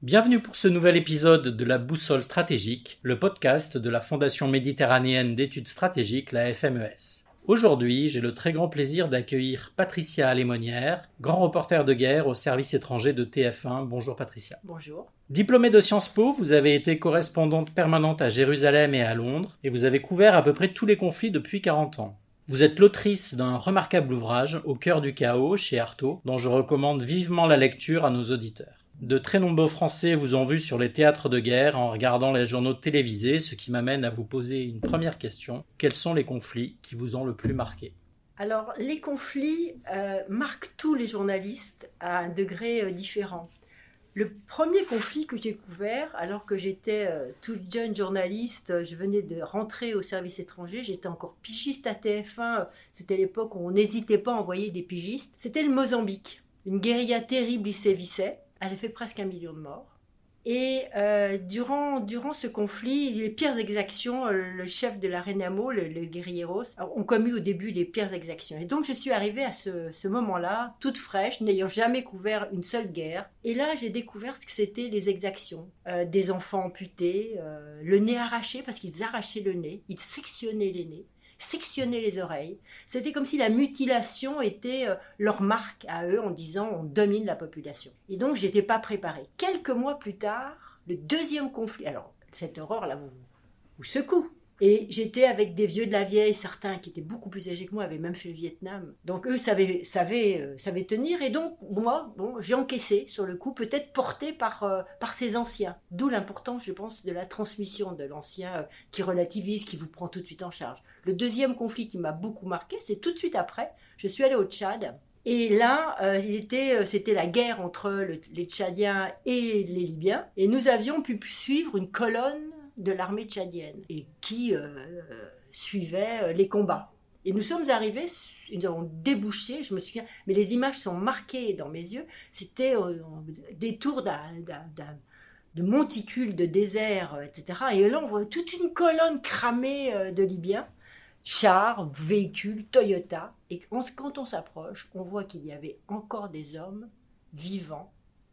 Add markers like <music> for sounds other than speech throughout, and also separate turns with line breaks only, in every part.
Bienvenue pour ce nouvel épisode de la Boussole stratégique, le podcast de la Fondation méditerranéenne d'études stratégiques, la FMES. Aujourd'hui, j'ai le très grand plaisir d'accueillir Patricia Alémonière, grand reporter de guerre au service étranger de TF1. Bonjour Patricia.
Bonjour.
Diplômée de Sciences Po, vous avez été correspondante permanente à Jérusalem et à Londres, et vous avez couvert à peu près tous les conflits depuis 40 ans. Vous êtes l'autrice d'un remarquable ouvrage, Au cœur du chaos, chez Artaud, dont je recommande vivement la lecture à nos auditeurs. De très nombreux Français vous ont vu sur les théâtres de guerre en regardant les journaux télévisés, ce qui m'amène à vous poser une première question. Quels sont les conflits qui vous ont le plus marqué?
Alors, les conflits euh, marquent tous les journalistes à un degré euh, différent. Le premier conflit que j'ai couvert, alors que j'étais euh, toute jeune journaliste, je venais de rentrer au service étranger, j'étais encore pigiste à TF1, c'était l'époque où on n'hésitait pas à envoyer des pigistes, c'était le Mozambique. Une guérilla terrible y sévissait elle a fait presque un million de morts. Et euh, durant, durant ce conflit, les pires exactions, euh, le chef de la Renamo, le, le ont commis au début les pires exactions. Et donc je suis arrivée à ce, ce moment-là, toute fraîche, n'ayant jamais couvert une seule guerre. Et là, j'ai découvert ce que c'était les exactions. Euh, des enfants amputés, le nez arraché parce qu'ils arrachaient le nez, ils sectionnaient les nez sectionner les oreilles. C'était comme si la mutilation était euh, leur marque à eux en disant on domine la population. Et donc j'étais pas préparée. Quelques mois plus tard, le deuxième conflit. Alors cette horreur là vous, vous secoue. Et j'étais avec des vieux de la vieille, certains qui étaient beaucoup plus âgés que moi, avaient même fait le Vietnam. Donc eux savaient, euh, tenir. Et donc moi, bon, j'ai encaissé sur le coup, peut-être porté par, euh, par ces anciens. D'où l'importance, je pense, de la transmission de l'ancien euh, qui relativise, qui vous prend tout de suite en charge. Le deuxième conflit qui m'a beaucoup marqué, c'est tout de suite après. Je suis allée au Tchad. Et là, c'était la guerre entre les Tchadiens et les Libyens. Et nous avions pu suivre une colonne de l'armée tchadienne et qui euh, suivait euh, les combats. Et nous sommes arrivés, nous avons débouché, je me souviens, mais les images sont marquées dans mes yeux. C'était euh, des tours de monticules, de désert, etc. Et là, on voit toute une colonne cramée de Libyens, chars, véhicules, Toyota. Et quand on s'approche, on voit qu'il y avait encore des hommes vivants,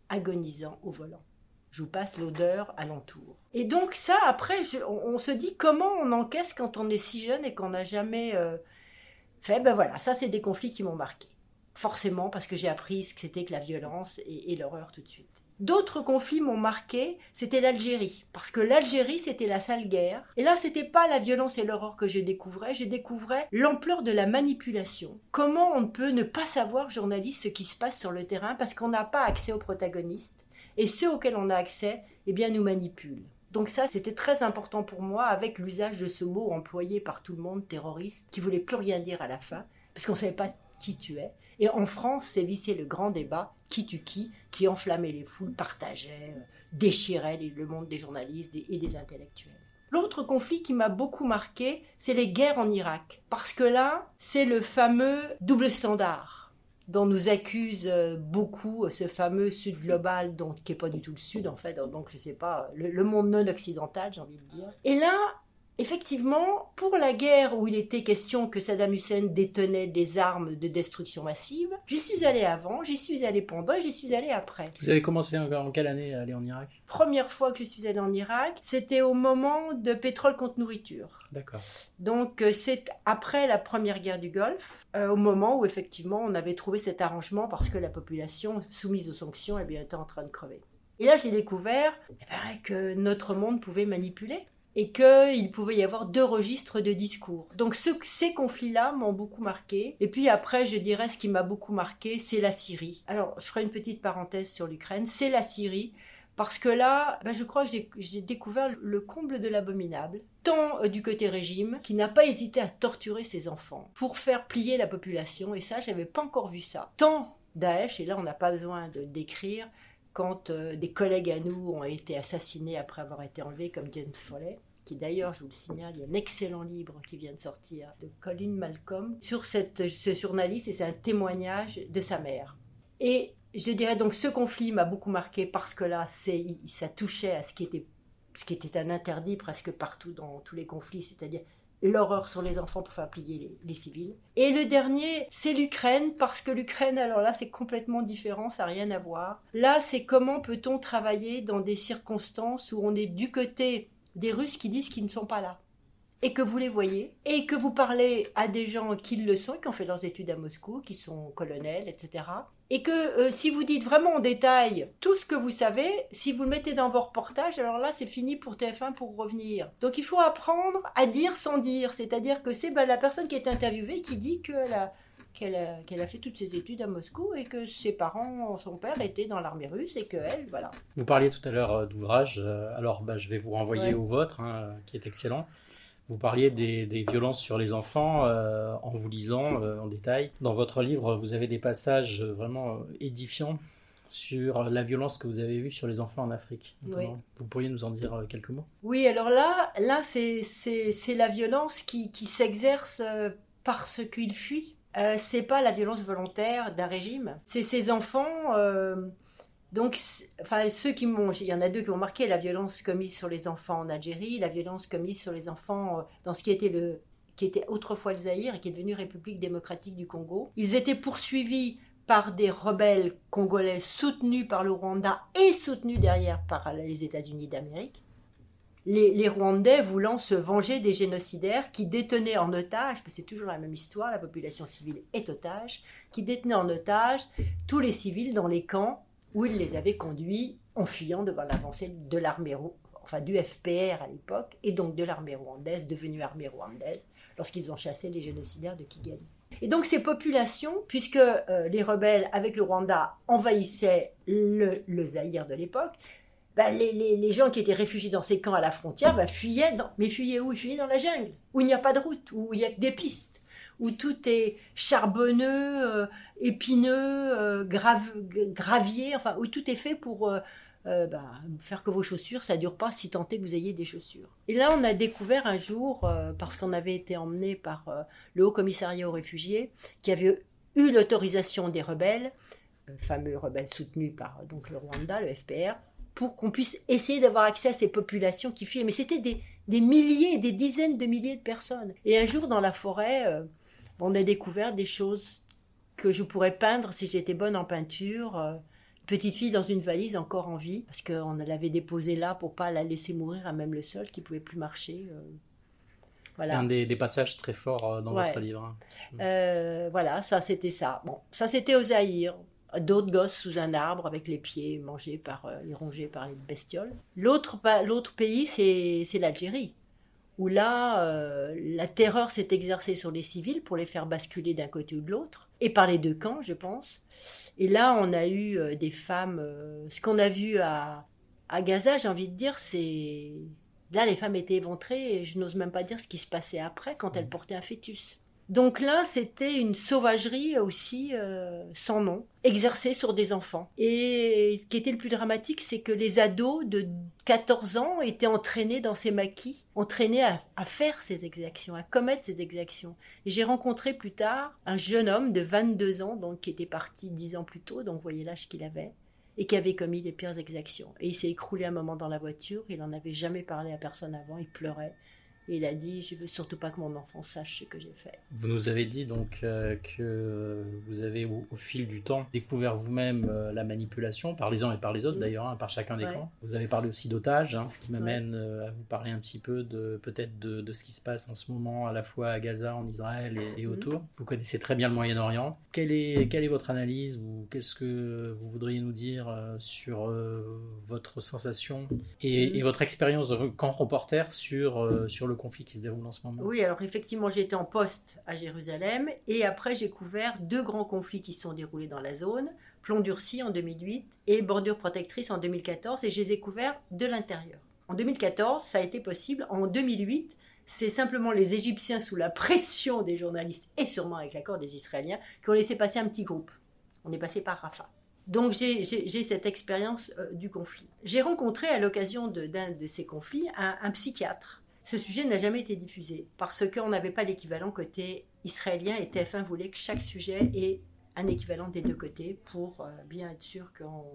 agonisants au volant je vous passe l'odeur alentour. Et donc ça, après, on, se dit comment on encaisse quand on est si jeune et qu'on n'a jamais euh, fait. Ben voilà, ça c'est des conflits qui m'ont marqué. Forcément, parce que j'ai appris ce que c'était que la violence et, l'horreur tout de suite. D'autres conflits m'ont marqué, c'était l'Algérie. Parce que l'Algérie, c'était la sale guerre. Et là, c'était pas la violence et l'horreur que je découvrais, je découvrais l'ampleur de la manipulation. Comment on peut ne pas savoir, journaliste, ce qui se passe sur le terrain parce qu'on n'a pas accès aux protagonistes? Et ceux auxquels on a accès, eh bien, nous manipulent. Donc ça, c'était très important pour moi avec l'usage de ce mot employé par tout le monde, terroriste, qui voulait plus rien dire à la fin, parce qu'on ne savait pas qui tu es. Et en France, c'est vissé le grand débat qui tue qui, qui enflammait les foules, partageait, euh, déchirait le monde des journalistes et des intellectuels. L'autre conflit qui m'a beaucoup marqué, c'est les guerres en Irak. Parce que là, c'est le fameux double standard dont nous accuse euh, beaucoup euh, ce fameux Sud global, donc, qui n'est pas du tout le Sud en fait, donc je sais pas, le, le monde non occidental, j'ai envie de dire. Et là, Effectivement, pour la guerre où il était question que Saddam Hussein détenait des armes de destruction massive, j'y suis allé avant, j'y suis allé pendant et j'y suis allé après.
Vous avez commencé en quelle année à aller en Irak?
Première fois que je suis allé en Irak, c'était au moment de pétrole contre nourriture.
D'accord.
Donc euh, c'est après la première guerre du Golfe, euh, au moment où effectivement on avait trouvé cet arrangement parce que la population soumise aux sanctions eh bien, était en train de crever. Et là, j'ai découvert eh ben, que notre monde pouvait manipuler et qu'il pouvait y avoir deux registres de discours. Donc ces conflits-là m'ont beaucoup marqué. Et puis après, je dirais ce qui m'a beaucoup marqué, c'est la Syrie. Alors, je ferai une petite parenthèse sur l'Ukraine. C'est la Syrie. Parce que là, ben, je crois que j'ai découvert le comble de l'abominable, tant euh, du côté régime, qui n'a pas hésité à torturer ses enfants pour faire plier la population, et ça, j'avais pas encore vu ça. Tant Daesh, et là on n'a pas besoin de décrire, quand euh, des collègues à nous ont été assassinés après avoir été enlevés, comme James Foley, qui d'ailleurs, je vous le signale, il y a un excellent livre qui vient de sortir de Colin Malcolm sur ce journaliste et c'est un témoignage de sa mère. Et je dirais donc ce conflit m'a beaucoup marqué parce que là, ça touchait à ce qui était, ce qui était un interdit presque partout dans tous les conflits, c'est-à-dire l'horreur sur les enfants pour faire plier les, civils. Et le dernier, c'est l'Ukraine, parce que l'Ukraine, alors là, c'est complètement différent, ça n'a rien à voir. Là, c'est comment peut-on travailler dans des circonstances où on est du côté des Russes qui disent qu'ils ne sont pas là et que vous les voyez, et que vous parlez à des gens qui le sont, qui ont fait leurs études à Moscou, qui sont colonels, etc. Et que euh, si vous dites vraiment en détail tout ce que vous savez, si vous le mettez dans vos reportages, alors là c'est fini pour TF1 pour revenir. Donc il faut apprendre à dire sans dire, c'est-à-dire que c'est ben, la personne qui est interviewée qui dit qu'elle a, qu'elle a, fait toutes ses études à Moscou et que ses parents, son père était dans l'armée russe et qu'elle, voilà.
Vous parliez tout à l'heure euh, d'ouvrage, euh, alors bah, je vais vous renvoyer au vôtre, hein, qui est excellent. Vous parliez des, violences sur les enfants euh, en vous lisant euh, en détail. Dans votre livre, vous avez des passages vraiment euh, édifiants sur la violence que vous avez vue sur les enfants en Afrique. Vous pourriez nous en dire quelques mots?
Oui, alors là, là c'est la violence qui, qui s'exerce parce qu'ils fuient. c'est pas la violence volontaire d'un régime. C'est ces enfants donc, enfin, ceux qui m'ont, il y en a deux qui m'ont marqué la violence commise sur les enfants en Algérie, la violence commise sur les enfants euh, dans ce qui était le, qui était autrefois le Zaïre et qui est devenu République démocratique du Congo. Ils étaient poursuivis par des rebelles congolais soutenus par le Rwanda et soutenus derrière par les États-Unis d'Amérique. Les, les, Rwandais voulant se venger des génocidaires qui détenaient en otage, c'est toujours la même histoire, la population civile est otage, qui détenaient en otage tous les civils dans les camps où il les avait conduits en fuyant devant l'avancée de l'armée enfin du FPR à l'époque, et donc de l'armée rwandaise, devenue armée rwandaise, lorsqu'ils ont chassé les génocidaires de Kigali. Et donc ces populations, puisque euh, les rebelles avec le Rwanda envahissaient le, Zaïre de l'époque, ben, les, gens qui étaient réfugiés dans ces camps à la frontière ben, fuyaient, dans, mais fuyaient où? Ils fuyaient dans la jungle, où il n'y a pas de route, où il n'y a que des pistes où tout est charbonneux, euh, épineux, euh, gravier, enfin, où tout est fait pour euh, bah, faire que vos chaussures, ça dure pas si tant est que vous ayez des chaussures. Et là, on a découvert un jour, parce qu'on avait été emmené par le Haut Commissariat aux réfugiés, qui avait eu l'autorisation des rebelles, fameux rebelles soutenus par donc le Rwanda, le FPR, pour qu'on puisse essayer d'avoir accès à ces populations qui fuyaient. Mais c'était des, des milliers, des dizaines de milliers de personnes. Et un jour, dans la forêt, on a découvert des choses que je pourrais peindre si j'étais bonne en peinture. Euh, petite fille dans une valise encore en vie, parce qu'on l'avait déposée là pour pas la laisser mourir à même le sol, qui pouvait plus marcher. Euh.
Voilà. C'est un des, passages très forts euh, dans votre livre.
Hein. voilà, ça c'était ça. Bon, ça c'était au Zaïre. D'autres gosses sous un arbre avec les pieds mangés par, et rongés par les bestioles. L'autre, l'autre pays, c'est l'Algérie où là, euh, la terreur s'est exercée sur les civils pour les faire basculer d'un côté ou de l'autre, et par les deux camps, je pense. Et là, on a eu euh, des femmes. Euh, ce qu'on a vu à, à Gaza, j'ai envie de dire, c'est. Là, les femmes étaient éventrées, et je n'ose même pas dire ce qui se passait après quand elles mmh. portaient un fœtus. Donc là, c'était une sauvagerie aussi euh, sans nom, exercée sur des enfants. Et ce qui était le plus dramatique, c'est que les ados de 14 ans étaient entraînés dans ces maquis, entraînés à, faire ces exactions, à commettre ces exactions. Et j'ai rencontré plus tard un jeune homme de 22 ans, donc qui était parti 10 ans plus tôt, donc voyez l'âge qu'il avait, et qui avait commis les pires exactions. Et il s'est écroulé un moment dans la voiture, il n'en avait jamais parlé à personne avant, il pleurait. Et il a dit Je veux surtout pas que mon enfant sache ce que j'ai fait.
Vous nous avez dit donc euh, que vous avez au, fil du temps découvert vous-même euh, la manipulation par les uns et par les autres d'ailleurs, hein, par chacun des camps. Vous avez parlé aussi d'otages, hein, ce qui m'amène euh, à vous parler un petit peu de peut-être de, ce qui se passe en ce moment à la fois à Gaza, en Israël et, mhm. autour. Vous connaissez très bien le Moyen-Orient. Quelle est, quelle est votre analyse ou qu'est-ce que vous voudriez nous dire sur votre sensation et, mhm. et votre expérience de camp reporter sur, sur le conflit qui se déroule en ce moment
Oui, alors effectivement, j'étais en poste à Jérusalem et après j'ai couvert deux grands conflits qui se sont déroulés dans la zone, Plomb durci en 2008 et Bordure protectrice en 2014 et je les ai couverts de l'intérieur. En 2014, ça a été possible. En 2008, c'est simplement les Égyptiens sous la pression des journalistes et sûrement avec l'accord des Israéliens qui ont laissé passer un petit groupe. On est passé par Rafah. Donc j'ai cette expérience euh, du conflit. J'ai rencontré à l'occasion d'un de, ces conflits un psychiatre ce sujet n'a jamais été diffusé parce qu'on n'avait pas l'équivalent côté israélien et TF1 voulait que chaque sujet ait un équivalent des deux côtés pour euh, bien être sûr qu'on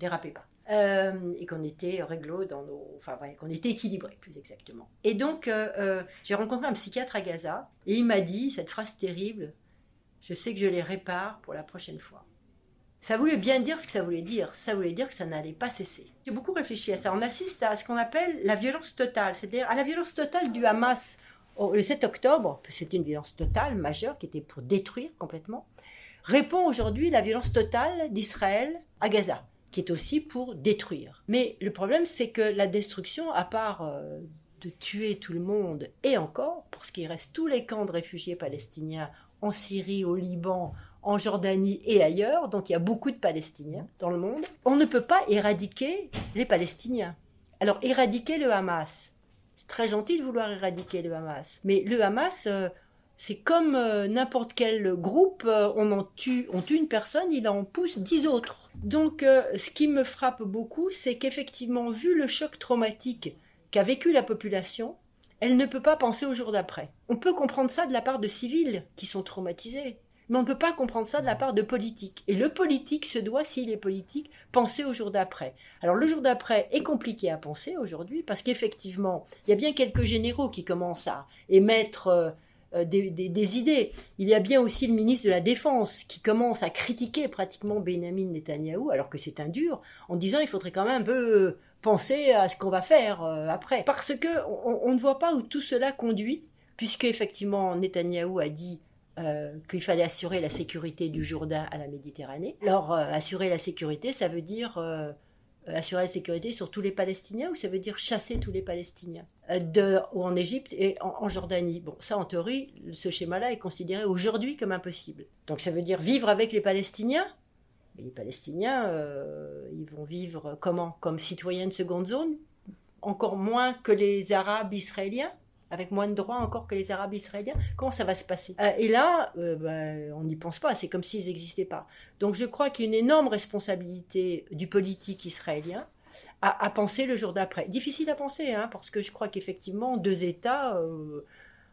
dérapait pas. euh, et qu'on était réglo dans nos, enfin qu'on était équilibré plus exactement. Et donc j'ai rencontré un psychiatre à Gaza et il m'a dit cette phrase terrible je sais que je les répare pour la prochaine fois. Ça voulait bien dire ce que ça voulait dire. Ça voulait dire que ça n'allait pas cesser. J'ai beaucoup réfléchi à ça. On assiste à ce qu'on appelle la violence totale, c'est-à-dire à la violence totale du Hamas. Le 7 octobre, c'était une violence totale, majeure, qui était pour détruire complètement, répond aujourd'hui la violence totale d'Israël à Gaza, qui est aussi pour détruire. Mais le problème, c'est que la destruction, à part euh, de tuer tout le monde, et encore, pour ce qui reste tous les camps de réfugiés palestiniens en Syrie, au Liban, en Jordanie et ailleurs, donc il y a beaucoup de Palestiniens dans le monde, on ne peut pas éradiquer les Palestiniens. Alors éradiquer le Hamas, c'est très gentil de vouloir éradiquer le Hamas, mais le Hamas, euh, c'est comme euh, n'importe quel groupe, euh, on en tue, on tue une personne, il en pousse dix autres. Donc ce qui me frappe beaucoup, c'est qu'effectivement, vu le choc traumatique qu'a vécu la population, elle ne peut pas penser au jour d'après. On peut comprendre ça de la part de civils qui sont traumatisés, mais on ne peut pas comprendre ça de la part de politiques. Et le politique se doit, s'il est politique, penser au jour d'après. Alors le jour d'après est compliqué à penser aujourd'hui parce qu'effectivement, il y a bien quelques généraux qui commencent à émettre euh, euh, des, idées. Il y a bien aussi le ministre de la Défense qui commence à critiquer pratiquement Benjamin Netanyahou, alors que c'est un dur, en disant il faudrait quand même un peu penser à ce qu'on va faire euh, après. Parce que on, ne voit pas où tout cela conduit, puisque effectivement Netanyahou a dit euh, qu'il fallait assurer la sécurité du Jourdain à la Méditerranée. Alors, euh, assurer la sécurité, ça veut dire euh, assurer la sécurité sur tous les Palestiniens ou ça veut dire chasser tous les Palestiniens? De, ou en Égypte et en, Jordanie. Bon, ça, en théorie, ce schéma-là est considéré aujourd'hui comme impossible. Donc, ça veut dire vivre avec les Palestiniens. Mais les Palestiniens, ils vont vivre comment? Comme citoyens de seconde zone? Encore moins que les Arabes israéliens? Avec moins de droits encore que les Arabes israéliens. Comment ça va se passer? Euh, Et là, euh, ben, on n'y pense pas, c'est comme s'ils n'existaient pas. Donc je crois qu'il y a une énorme responsabilité du politique israélien à, penser le jour d'après. Difficile à penser, hein, parce que je crois qu'effectivement, deux États, euh,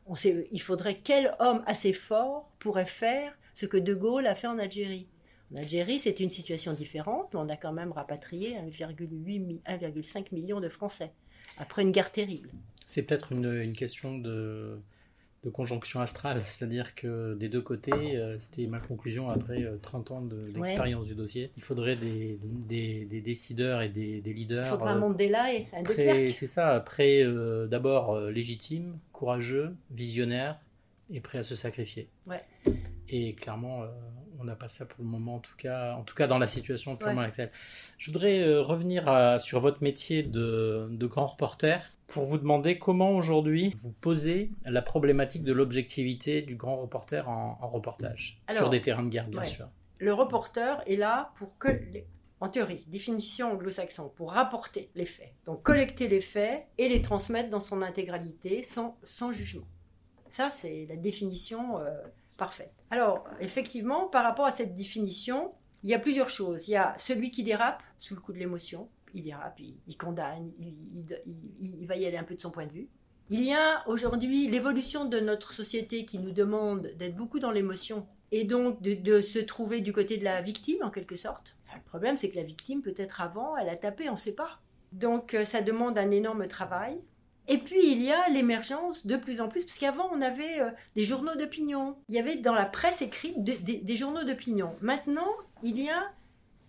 on sait, il faudrait quel homme assez fort pourrait faire ce que De Gaulle a fait en Algérie. En Algérie, c'était une situation différente, mais on a quand même rapatrié 1,5 million de Français après une guerre terrible.
C'est peut-être une, question de, conjonction astrale, <laughs> c'est-à-dire que des deux côtés, euh, c'était ma conclusion après 30 euh, ans d'expérience du dossier, il faudrait des, décideurs et des, leaders. Il
faudrait un Mandela et un
C'est ça, après d'abord légitime, courageux, visionnaire et prêt à se sacrifier.
Ouais.
Et clairement, on n'a pas ça pour le moment, en tout cas, en tout cas dans la situation purement actuelle. Je voudrais euh, revenir sur votre métier de, grand reporter pour vous demander comment aujourd'hui vous posez la problématique de l'objectivité du grand reporter en, reportage, sur des terrains de guerre, bien sûr.
Le reporter est là pour que, en théorie, définition anglo-saxon, pour rapporter les faits. Donc collecter les faits et les transmettre dans son intégralité sans, sans jugement. Ça, c'est la définition euh, Alors, effectivement, par rapport à cette définition, il y a plusieurs choses. Il y a celui qui dérape sous le coup de l'émotion, il dérape, il, condamne, il, va y aller un peu de son point de vue. Il y a aujourd'hui l'évolution de notre société qui nous demande d'être beaucoup dans l'émotion et donc de, de, se trouver du côté de la victime en quelque sorte. Le problème, c'est que la victime, peut-être avant, elle a tapé, on ne sait pas. Donc euh, ça demande un énorme travail. Et puis il y a l'émergence de plus en plus, parce qu'avant on avait euh, des journaux d'opinion, il y avait dans la presse écrite des journaux d'opinion. Maintenant, il y a,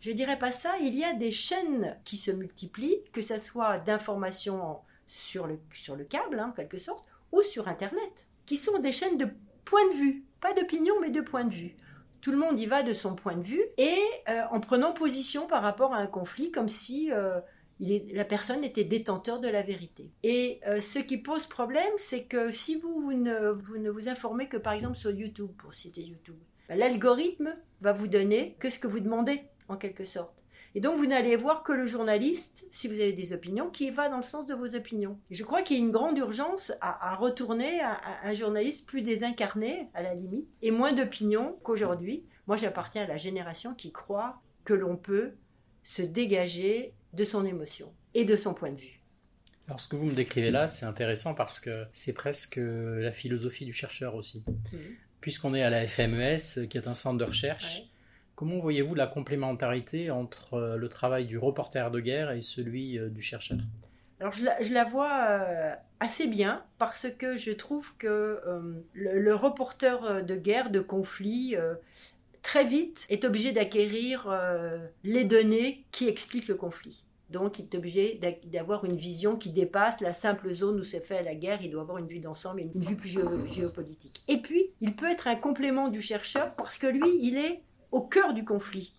je dirais pas ça, il y a des chaînes qui se multiplient, que ce soit d'information sur le, sur le câble, hein, en quelque sorte, ou sur Internet, qui sont des chaînes de point de vue, pas d'opinion, mais de point de vue. Tout le monde y va de son point de vue et euh, en prenant position par rapport à un conflit, comme si euh, la personne était détenteur de la vérité. Et euh, ce qui pose problème, c'est que si vous, ne, vous, informez que par exemple sur YouTube, pour citer YouTube, bah, l'algorithme va vous donner que ce que vous demandez, en quelque sorte. Et donc vous n'allez voir que le journaliste, si vous avez des opinions, qui va dans le sens de vos opinions. je crois qu'il y a une grande urgence à, retourner à, un journaliste plus désincarné, à la limite, et moins d'opinions qu'aujourd'hui. Moi j'appartiens à la génération qui croit que l'on peut se dégager de son émotion et de son point de vue.
Alors ce que vous me décrivez là, c'est intéressant parce que c'est presque la philosophie du chercheur aussi. Mhm. Puisqu'on est à la FMES, qui est un centre de recherche, Comment voyez-vous la complémentarité entre euh, le travail du reporter de guerre et celui euh, du chercheur?
Alors je la, je la vois euh, assez bien parce que je trouve que euh, le, le reporter de guerre, de conflit, euh, très vite est obligé d'acquérir euh, les données qui expliquent le conflit. Donc, il est obligé d'avoir une vision qui dépasse la simple zone où s'est fait la guerre. Il doit avoir une vue d'ensemble et une vue plus géo- géopolitique. Et puis, il peut être un complément du chercheur parce que lui, il est au cœur du conflit.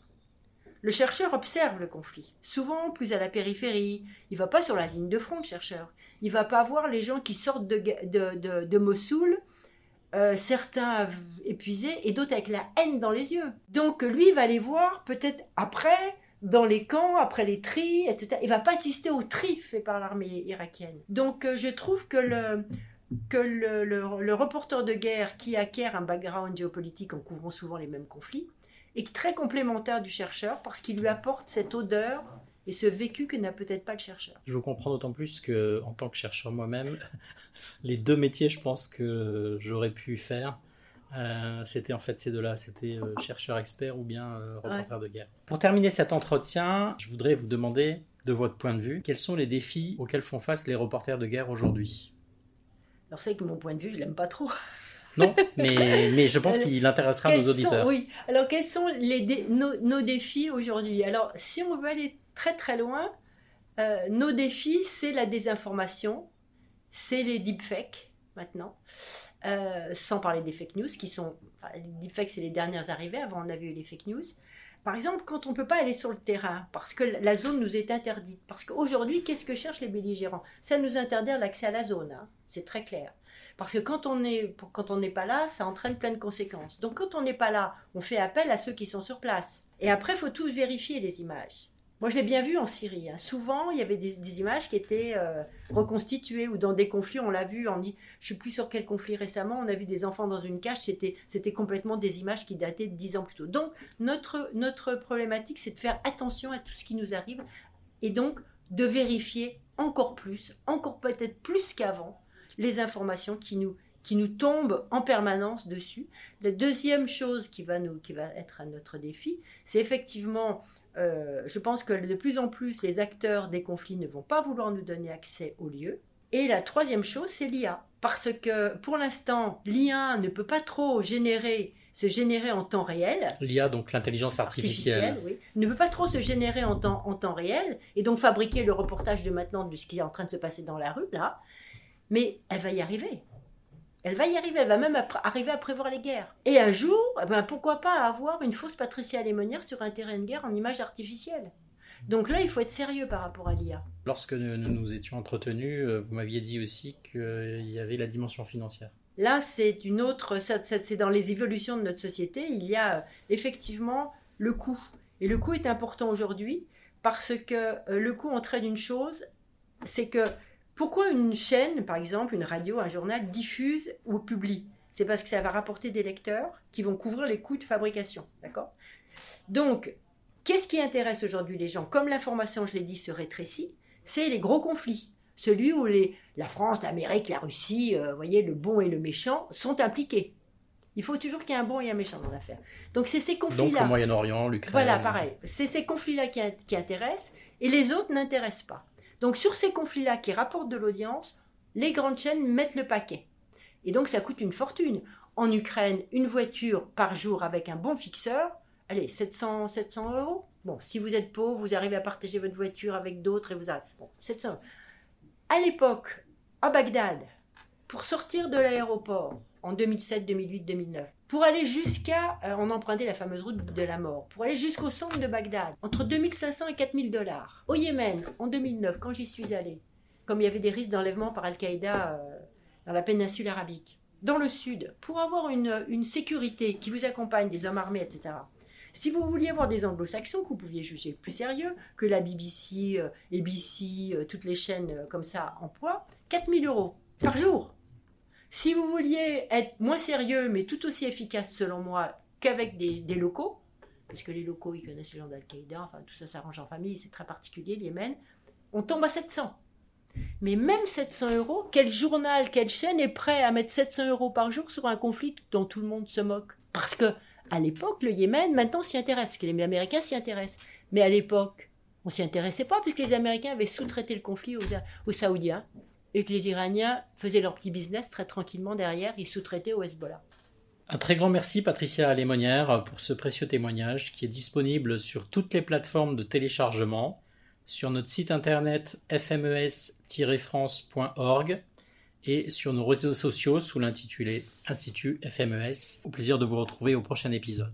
Le chercheur observe le conflit, souvent plus à la périphérie. Il va pas sur la ligne de front, le chercheur. Il va pas voir les gens qui sortent de Mossoul, euh, certains épuisés et d'autres avec la haine dans les yeux. Donc lui, va les voir peut-être après, dans les camps, après les tris, etc. Il va pas assister au tri fait par l'armée irakienne. Donc euh, je trouve que le que le, le- le reporter de guerre qui acquiert un background géopolitique en couvrant souvent les mêmes conflits est très complémentaire du chercheur parce qu'il lui apporte cette odeur et ce vécu que n'a peut-être pas le chercheur.
Je vous comprends d'autant plus que, en tant que chercheur moi-même, les deux métiers, je pense que j'aurais pu faire, euh, c'était en fait ces deux-là, c'était euh, chercheur expert ou bien euh, reporter de guerre. Pour terminer cet entretien, je voudrais vous demander, de votre point de vue, quels sont les défis auxquels font face les reporters de guerre aujourd'hui?
Alors c'est que mon point de vue, je l'aime pas trop.
Non, mais, mais je pense qu'il intéressera nos auditeurs.
Sont, oui. Alors, quels sont les dé- nos, nos défis aujourd'hui? Alors, si on veut aller très très loin, nos défis, c'est la désinformation, c'est les deepfakes maintenant, euh, sans parler des fake news qui sont. Les deepfakes, c'est les dernières arrivées. Avant, on avait eu les fake news. Par exemple, quand on ne peut pas aller sur le terrain, parce que la zone nous est interdite. Parce qu'aujourd'hui, qu'est-ce que cherchent les belligérants? Ça nous interdire l'accès à la zone, hein. c'est très clair. Parce que quand on quand on n'est pas là, ça entraîne plein de conséquences. Donc quand on n'est pas là, on fait appel à ceux qui sont sur place. Et après, il faut tous vérifier les images. Moi, je l'ai bien vu en Syrie. hein. Souvent, il y avait des, images qui étaient euh, reconstituées ou dans des conflits. On l'a vu, on dit, je sais plus sur quel conflit récemment, on a vu des enfants dans une cage. C'était, c'était complètement des images qui dataient de 10 ans plus tôt. Donc, notre, notre problématique, c'est de faire attention à tout ce qui nous arrive et donc de vérifier encore plus, encore peut-être plus qu'avant, les informations qui nous, qui nous tombent en permanence dessus. La deuxième chose qui va, nous, qui va être à notre défi, c'est effectivement, euh, je pense que de plus en plus, les acteurs des conflits ne vont pas vouloir nous donner accès aux lieux. Et la troisième chose, c'est l'IA. Parce que pour l'instant, l'IA ne peut pas trop générer, se générer en temps réel
L'IA, donc l'intelligence artificielle.
oui, ne peut pas trop se générer en temps, en temps réel et donc fabriquer le reportage de maintenant de ce qui est en train de se passer dans la rue, là. Mais elle va y arriver. Elle va y arriver, elle va même arriver à prévoir les guerres. Et un jour, eh ben, pourquoi pas avoir une fausse Patricia Lémonière sur un terrain de guerre en image artificielle Donc là, il faut être sérieux par rapport à l'IA.
Lorsque nous nous étions entretenus, euh, vous m'aviez dit aussi qu'il y avait la dimension financière.
Là, c'est une autre, c'est dans les évolutions de notre société, il y a euh, effectivement le coût. Et le coût est important aujourd'hui parce que euh, le coût entraîne une chose, c'est que pourquoi une chaîne, par exemple, une radio, un journal, diffuse ou publie? C'est parce que ça va rapporter des lecteurs qui vont couvrir les coûts de fabrication. D'accord? Donc, qu'est-ce qui intéresse aujourd'hui les gens? Comme l'information, je l'ai dit, se rétrécit, c'est les gros conflits. Celui où les, la France, l'Amérique, la Russie, euh, voyez, le bon et le méchant sont impliqués. Il faut toujours qu'il y ait un bon et un méchant dans l'affaire. Donc, c'est ces
Donc
conflits-là.
le Moyen-Orient, l'Ukraine.
Voilà, pareil. C'est ces conflits-là qui, qui intéressent et les autres n'intéressent pas. Donc sur ces conflits-là qui rapportent de l'audience, les grandes chaînes mettent le paquet. Et donc ça coûte une fortune. En Ukraine, une voiture par jour avec un bon fixeur, allez, 700, 700 euros. Bon, si vous êtes pauvre, vous arrivez à partager votre voiture avec d'autres et vous arrivez. Bon, 700 euros. À l'époque, à Bagdad, pour sortir de l'aéroport en 2007, 2008, 2009, pour aller jusqu'à, euh, on empruntait la fameuse route de la mort, pour aller jusqu'au centre de Bagdad, entre 2500 et 4000 dollars. Au Yémen, en 2009, quand j'y suis allé, comme il y avait des risques d'enlèvement par Al-Qaïda euh, dans la péninsule arabique, dans le sud, pour avoir une, sécurité qui vous accompagne, des hommes armés, etc. Si vous vouliez avoir des anglo-saxons que vous pouviez juger plus sérieux que la BBC, euh, ABC, toutes les chaînes comme ça emploient, 4000 euros par jour. Si vous vouliez être moins sérieux, mais tout aussi efficace selon moi qu'avec des, locaux, parce que les locaux, ils connaissent les gens d'Al-Qaïda, enfin tout ça s'arrange en famille, c'est très particulier, le Yémen, on tombe à 700. Mais même 700 euros, quel journal, quelle chaîne est prêt à mettre 700 euros par jour sur un conflit dont tout le monde se moque? Parce que à l'époque, le Yémen, maintenant s'y intéresse, parce que les Américains s'y intéressent. Mais à l'époque, on s'y intéressait pas, puisque les Américains avaient sous-traité le conflit aux, Saoudiens, et que les Iraniens faisaient leur petit business très tranquillement derrière, ils sous-traitaient au Hezbollah.
Un très grand merci Patricia Lémonière pour ce précieux témoignage qui est disponible sur toutes les plateformes de téléchargement, sur notre site internet fmes-france.org et sur nos réseaux sociaux sous l'intitulé Institut FMES. Au plaisir de vous retrouver au prochain épisode.